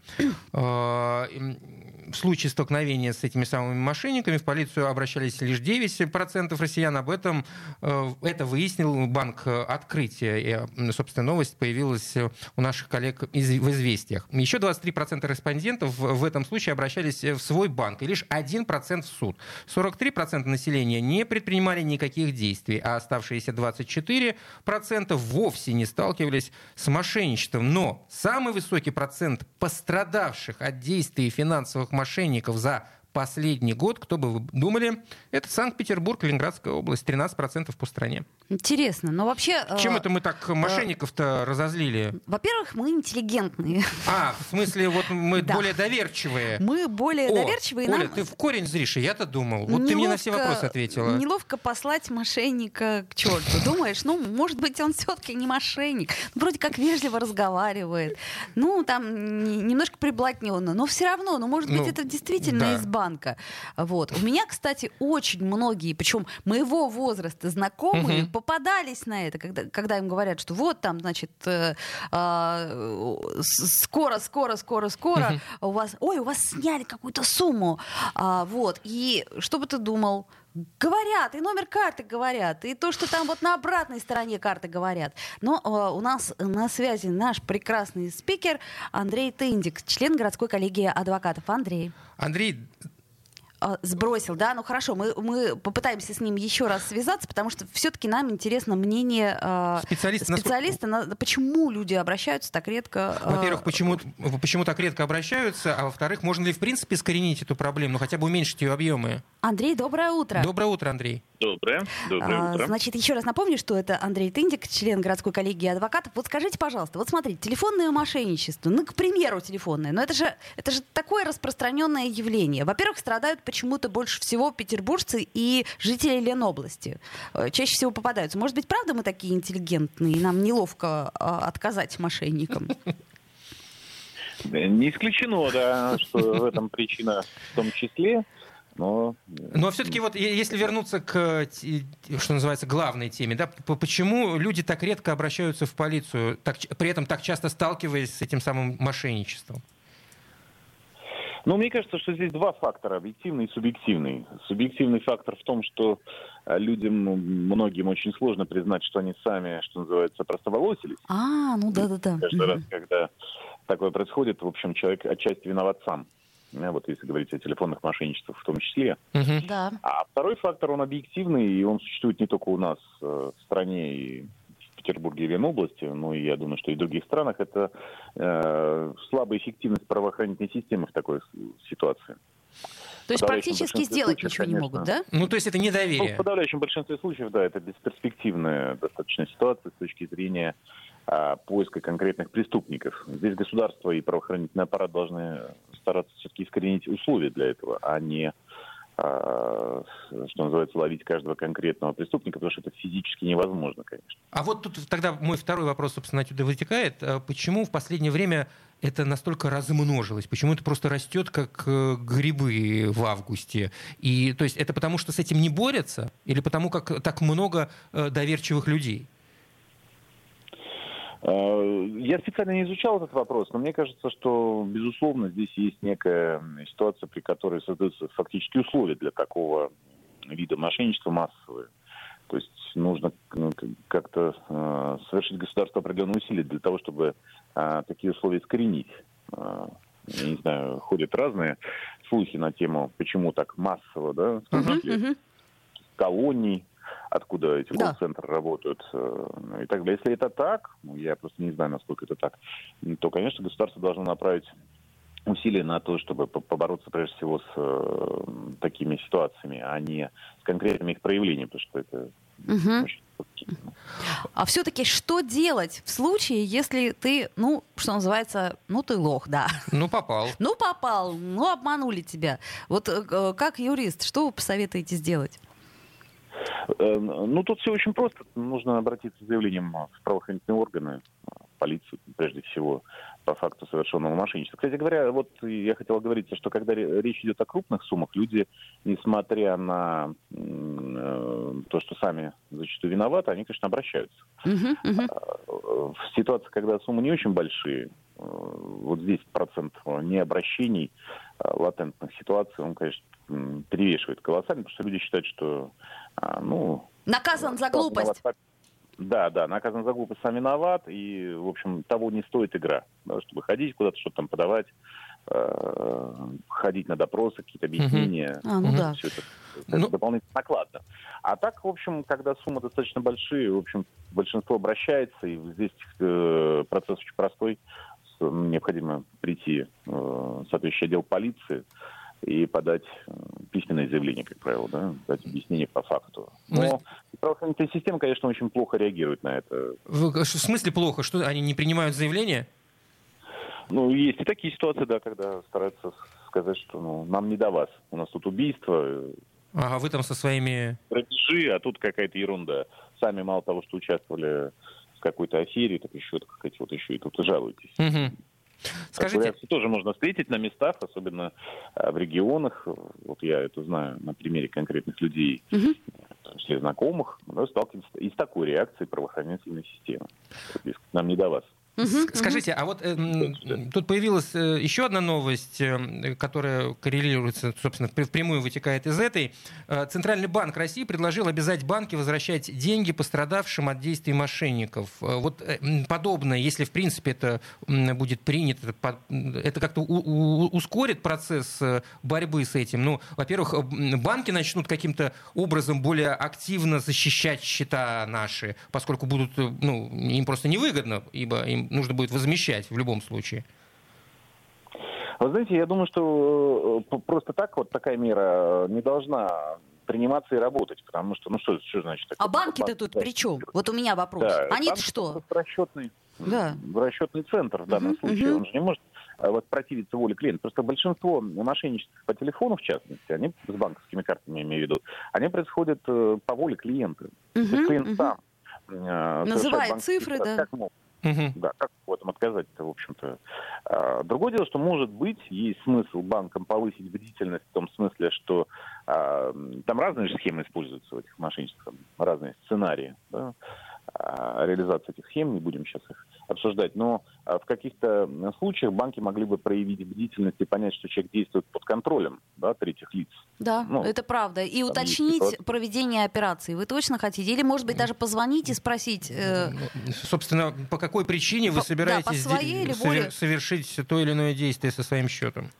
Speaker 2: Э, в случае столкновения с этими самыми мошенниками в полицию обращались лишь 9% россиян. Об этом э, это выяснил банк «Открытие». И, собственно, новость появилась у наших коллег в «Известиях». Еще 23% респондентов в этом случае обращались в свой банк, и лишь 1% в суд. 43% населения не предпринимали никаких действий, а оставшиеся 24% вовсе не сталкивались с мошенничеством. Но самый высокий процент пострадавших от действий финансовых мошенников за последний год, кто бы вы думали, это Санкт-Петербург, Ленинградская область, 13% по стране.
Speaker 1: Интересно, но вообще...
Speaker 2: Чем э, это мы так мошенников-то э, разозлили?
Speaker 1: Во-первых, мы интеллигентные.
Speaker 2: А, в смысле, вот мы да. более доверчивые.
Speaker 1: Мы более О, доверчивые.
Speaker 2: Оля, нам... ты в корень зришь, я-то думал. Вот неловко, ты мне на все вопросы ответила.
Speaker 1: Неловко послать мошенника к черту. Думаешь, ну, может быть, он все-таки не мошенник. Вроде как вежливо разговаривает. Ну, там немножко приблотненно, но все равно, ну, может быть, ну, это действительно изба банка. Вот. У меня, кстати, очень многие, причем моего возраста знакомые, угу. попадались на это, когда, когда им говорят, что вот там, значит, э, э, скоро, скоро, скоро, скоро угу. у вас, ой, у вас сняли какую-то сумму. А, вот. И что бы ты думал? Говорят, и номер карты говорят, и то, что там вот на обратной стороне карты говорят. Но э, у нас на связи наш прекрасный спикер Андрей Тындик, член городской коллегии адвокатов. Андрей.
Speaker 2: Андрей,
Speaker 1: сбросил, да, ну хорошо, мы, мы попытаемся с ним еще раз связаться, потому что все-таки нам интересно мнение э, специалиста, специалиста на, почему люди обращаются так редко.
Speaker 2: Э, во-первых, почему, почему так редко обращаются, а во-вторых, можно ли в принципе искоренить эту проблему, ну хотя бы уменьшить ее объемы?
Speaker 1: Андрей, доброе утро.
Speaker 2: Доброе утро, Андрей.
Speaker 11: Доброе. Доброе а, утро.
Speaker 1: Значит, еще раз напомню, что это Андрей Тындик, член городской коллегии адвокатов. Вот скажите, пожалуйста, вот смотрите, телефонное мошенничество, ну, к примеру, телефонное, но это же, это же такое распространенное явление. Во-первых, страдают почему-то больше всего петербуржцы и жители Ленобласти. Э, чаще всего попадаются. Может быть, правда мы такие интеллигентные, и нам неловко а, отказать мошенникам?
Speaker 11: Не исключено, да, что в этом причина в том числе. Но...
Speaker 2: Но все-таки вот если вернуться к, что называется, главной теме, да, почему люди так редко обращаются в полицию, так, при этом так часто сталкиваясь с этим самым мошенничеством?
Speaker 11: Ну, мне кажется, что здесь два фактора, объективный и субъективный. Субъективный фактор в том, что э, людям, ну, многим очень сложно признать, что они сами, что называется, простоволосились.
Speaker 1: А, ну да-да-да.
Speaker 11: Каждый раз, когда такое происходит, в общем, человек отчасти виноват сам. Вот если говорить о телефонных мошенничествах в том числе.
Speaker 1: Uh-huh. Да.
Speaker 11: А второй фактор, он объективный, и он существует не только у нас э, в стране и Петербурге и Ленобласти, ну и я думаю, что и в других странах, это э, слабая эффективность правоохранительной системы в такой ситуации.
Speaker 1: То есть практически сделать случаев, ничего конечно, не могут, да?
Speaker 2: Ну, то есть это недоверие.
Speaker 11: Ну, в подавляющем большинстве случаев, да, это бесперспективная достаточно ситуация с точки зрения а, поиска конкретных преступников. Здесь государство и правоохранительный аппарат должны стараться все-таки искоренить условия для этого, а не что называется, ловить каждого конкретного преступника, потому что это физически невозможно, конечно.
Speaker 2: А вот тут тогда мой второй вопрос, собственно, отсюда вытекает. А почему в последнее время это настолько размножилось? Почему это просто растет, как э, грибы в августе? И, то есть это потому, что с этим не борются? Или потому, как так много э, доверчивых людей?
Speaker 11: Э, я специально не изучал этот вопрос, но мне кажется, что, безусловно, здесь есть некая ситуация, при которой создаются фактически условия для такого вида мошенничества массовые. То есть нужно ну, как-то э, совершить государство определенные усилия для того, чтобы э, такие условия искоренить. Э, я не знаю, ходят разные слухи на тему, почему так массово, да, в том числе uh-huh, uh-huh. колоний, откуда эти да. колл-центры работают э, ну и так далее. Если это так, ну, я просто не знаю, насколько это так, то, конечно, государство должно направить усилия на то, чтобы побороться прежде всего с э, такими ситуациями, а не с конкретными их проявлениями, потому что это
Speaker 1: угу. очень а все-таки что делать в случае, если ты, ну, что называется, ну ты лох, да.
Speaker 2: Ну попал.
Speaker 1: Ну попал, ну обманули тебя. Вот э, как юрист, что вы посоветуете сделать?
Speaker 11: Э, ну, тут все очень просто. Нужно обратиться с заявлением в правоохранительные органы, полицию, прежде всего, по факту совершенного мошенничества. Кстати говоря, вот я хотел говорить, что когда речь идет о крупных суммах, люди, несмотря на э, то, что сами зачастую виноваты, они, конечно, обращаются. Uh-huh, uh-huh. В ситуации, когда суммы не очень большие, э, вот здесь процент необращений, латентных ситуаций, он, конечно, перевешивает колоссально, потому что люди считают, что а, ну...
Speaker 1: Наказан за глупость.
Speaker 11: Да, да, наказан за глупость сам виноват, и, в общем, того не стоит игра, да, чтобы ходить куда-то, что-то там подавать, э, ходить на допросы, какие-то объяснения.
Speaker 1: А, ну да.
Speaker 11: Все это, это ну... дополнительно накладно. А так, в общем, когда суммы достаточно большие, в общем, большинство обращается, и здесь э, процесс очень простой. Необходимо прийти э, в соответствующий отдел полиции, и подать э, письменное заявление, как правило, да, дать объяснение по факту. Но ну, правоохранительная система, конечно, очень плохо реагирует на это.
Speaker 2: В, смысле плохо? Что, они не принимают заявления?
Speaker 11: Ну, есть и такие ситуации, да, когда стараются сказать, что ну, нам не до вас. У нас тут убийство.
Speaker 2: Ага, вы там со своими...
Speaker 11: Грабежи, а тут какая-то ерунда. Сами мало того, что участвовали в какой-то афере, так еще, так сказать, вот еще и тут и жалуетесь. Угу. Скажите... Реакцию тоже можно встретить на местах, особенно э, в регионах. Вот я это знаю на примере конкретных людей, угу. В знакомых, да, сталкиваемся и с такой реакцией правоохранительной системы. Нам не до вас.
Speaker 2: Скажите, а вот э, тут появилась э, еще одна новость, э, которая коррелируется, собственно, впрямую вытекает из этой. Э, Центральный банк России предложил обязать банки возвращать деньги пострадавшим от действий мошенников. Э, вот э, подобное, если в принципе это будет принято, это как-то ускорит процесс э, борьбы с этим. Ну, во-первых, банки начнут каким-то образом более активно защищать счета наши, поскольку будут, ну, им просто невыгодно, ибо им нужно будет возмещать в любом случае?
Speaker 11: Вы знаете, я думаю, что э, просто так вот такая мера не должна приниматься и работать, потому что, ну что, что значит?
Speaker 1: А банки-то тут при чем? Вот у меня вопрос. Да, Они-то что?
Speaker 11: Расчетный, да. расчетный центр в данном uh случае, uh он же не может э, вот, противиться воле клиента. Просто большинство мошенничеств по телефону, в частности, они с банковскими картами, я имею в виду, они происходят э, по воле клиента. uh То есть клиент uh сам
Speaker 1: Называет цифры, да? Как мог.
Speaker 11: Угу. Да, как в этом отказать-то, в общем-то. А, другое дело, что, может быть, есть смысл банкам повысить бдительность в том смысле, что а, там разные же схемы используются в этих мошенничествах, разные сценарии да, реализации этих схем, не будем сейчас их обсуждать, но а, в каких-то случаях банки могли бы проявить бдительность и понять, что человек действует под контролем да, третьих лиц.
Speaker 1: Да, ну, это правда. И уточнить проведение операции вы точно хотите? Или, может быть, даже позвонить и спросить... Э...
Speaker 2: Ну, собственно, по какой причине вы собираетесь да, совер- совершить то или иное действие со своим счетом?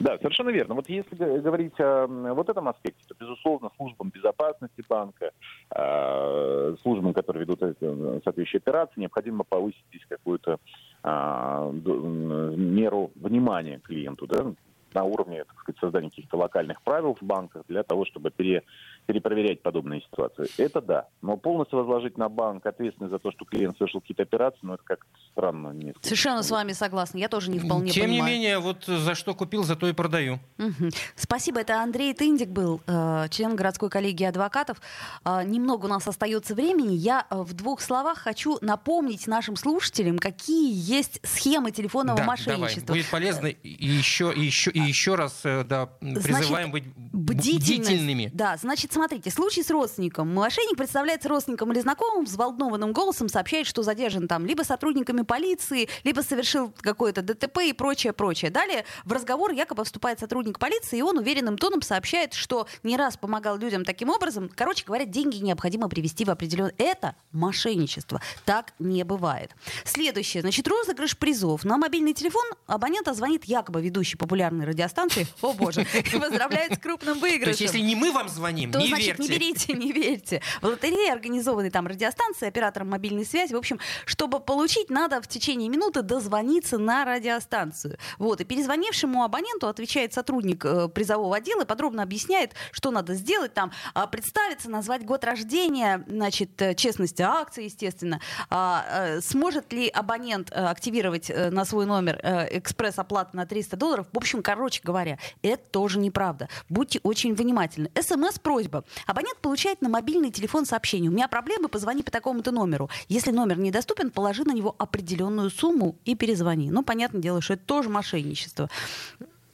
Speaker 11: Да, совершенно верно. Вот если говорить о вот этом аспекте, то, безусловно, службам безопасности банка, а, службам, которые ведут соответствующие операции, необходимо повысить здесь какую-то а, меру внимания клиенту, да, на уровне так сказать, создания каких-то локальных правил в банках для того, чтобы пере, перепроверять подобные ситуации. Это да. Но полностью возложить на банк ответственность за то, что клиент совершил какие-то операции, ну это как-то странно.
Speaker 1: Несколько. Совершенно с вами согласна. Я тоже не вполне
Speaker 2: Тем
Speaker 1: понимаю.
Speaker 2: не менее, вот за что купил, за то и продаю.
Speaker 1: Угу. Спасибо. Это Андрей Тындик был, э, член городской коллегии адвокатов. Э, немного у нас остается времени. Я э, в двух словах хочу напомнить нашим слушателям, какие есть схемы телефонного
Speaker 2: да,
Speaker 1: мошенничества.
Speaker 2: Давай. Будет полезно и еще, и еще, и еще раз да, призываем значит, быть бдительными.
Speaker 1: Да, значит, смотрите, случай с родственником. Мошенник представляется родственником или знакомым, взволнованным голосом сообщает, что задержан там либо сотрудниками полиции, либо совершил какое-то ДТП и прочее, прочее. Далее в разговор якобы вступает сотрудник полиции, и он уверенным тоном сообщает, что не раз помогал людям таким образом. Короче говоря, деньги необходимо привести в определенное... Это мошенничество. Так не бывает. Следующее. Значит, розыгрыш призов. На мобильный телефон абонента звонит якобы ведущий популярной радиостанции. О боже. И поздравляет с крупным выигрышем. То
Speaker 2: есть, если не мы вам звоним, то, не
Speaker 1: значит,
Speaker 2: верьте.
Speaker 1: не берите, не верьте. В лотерее организованной там радиостанции, оператором мобильной связи. В общем, чтобы получить, надо в течение минуты дозвониться на радиостанцию. Вот. И перезвонившему абоненту отвечает сотрудник э, призового отдела и подробно объясняет, что надо сделать. Там э, представиться, назвать год рождения, значит, э, честность акции, естественно. А, э, сможет ли абонент э, активировать э, на свой номер э, экспресс-оплату на 300 долларов? В общем, короче говоря, это тоже неправда. Будьте очень внимательны. СМС-просьба. Абонент получает на мобильный телефон сообщение. У меня проблемы, позвони по такому-то номеру. Если номер недоступен, положи на него определенную сумму и перезвони. Ну, понятное дело, что это тоже мошенничество.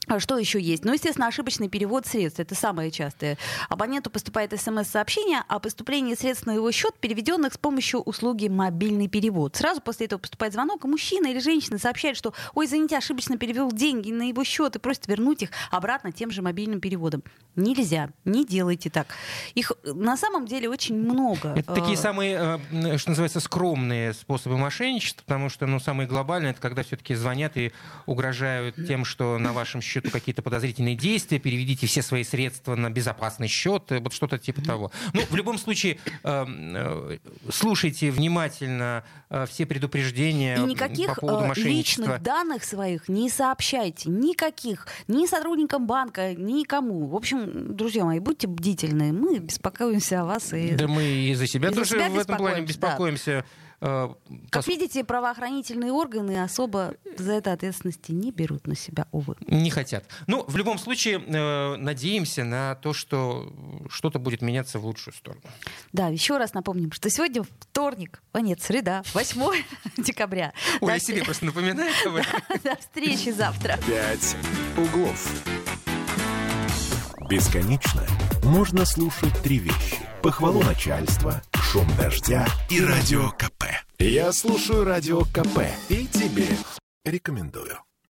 Speaker 1: А что еще есть? Ну, естественно, ошибочный перевод средств. Это самое частое. Абоненту поступает смс-сообщение о поступлении средств на его счет, переведенных с помощью услуги мобильный перевод. Сразу после этого поступает звонок, и мужчина или женщина сообщает, что «Ой, извините, ошибочно перевел деньги на его счет» и просит вернуть их обратно тем же мобильным переводом. Нельзя. Не делайте так. Их на самом деле очень много.
Speaker 2: Это такие а. самые, э, что называется, скромные способы мошенничества, потому что ну, самые глобальные — это когда все-таки звонят и угрожают тем, что на вашем счете счету какие-то подозрительные действия, переведите все свои средства на безопасный счет, вот что-то типа того. Ну, в любом случае, эм, э, слушайте внимательно э, все предупреждения
Speaker 1: И никаких
Speaker 2: по поводу
Speaker 1: э,
Speaker 2: мошенничества.
Speaker 1: личных данных своих не сообщайте. Никаких. Ни сотрудникам банка, никому. В общем, друзья мои, будьте бдительны. Мы беспокоимся о вас. И...
Speaker 2: Да мы и за себя и тоже себя в этом плане беспокоимся. Да.
Speaker 1: Э, как видите, правоохранительные органы особо за это ответственности не берут на себя, увы.
Speaker 2: Не хотят. Ну, в любом случае, э, надеемся на то, что что-то будет меняться в лучшую сторону.
Speaker 1: Да, еще раз напомним, что сегодня вторник, а нет, среда, 8 декабря.
Speaker 2: Ой, я себе просто напоминаю.
Speaker 1: До встречи завтра.
Speaker 4: Пять углов. Бесконечно можно слушать три вещи. Похвалу начальства, шум дождя и радио КП. Я слушаю радио КП и тебе рекомендую.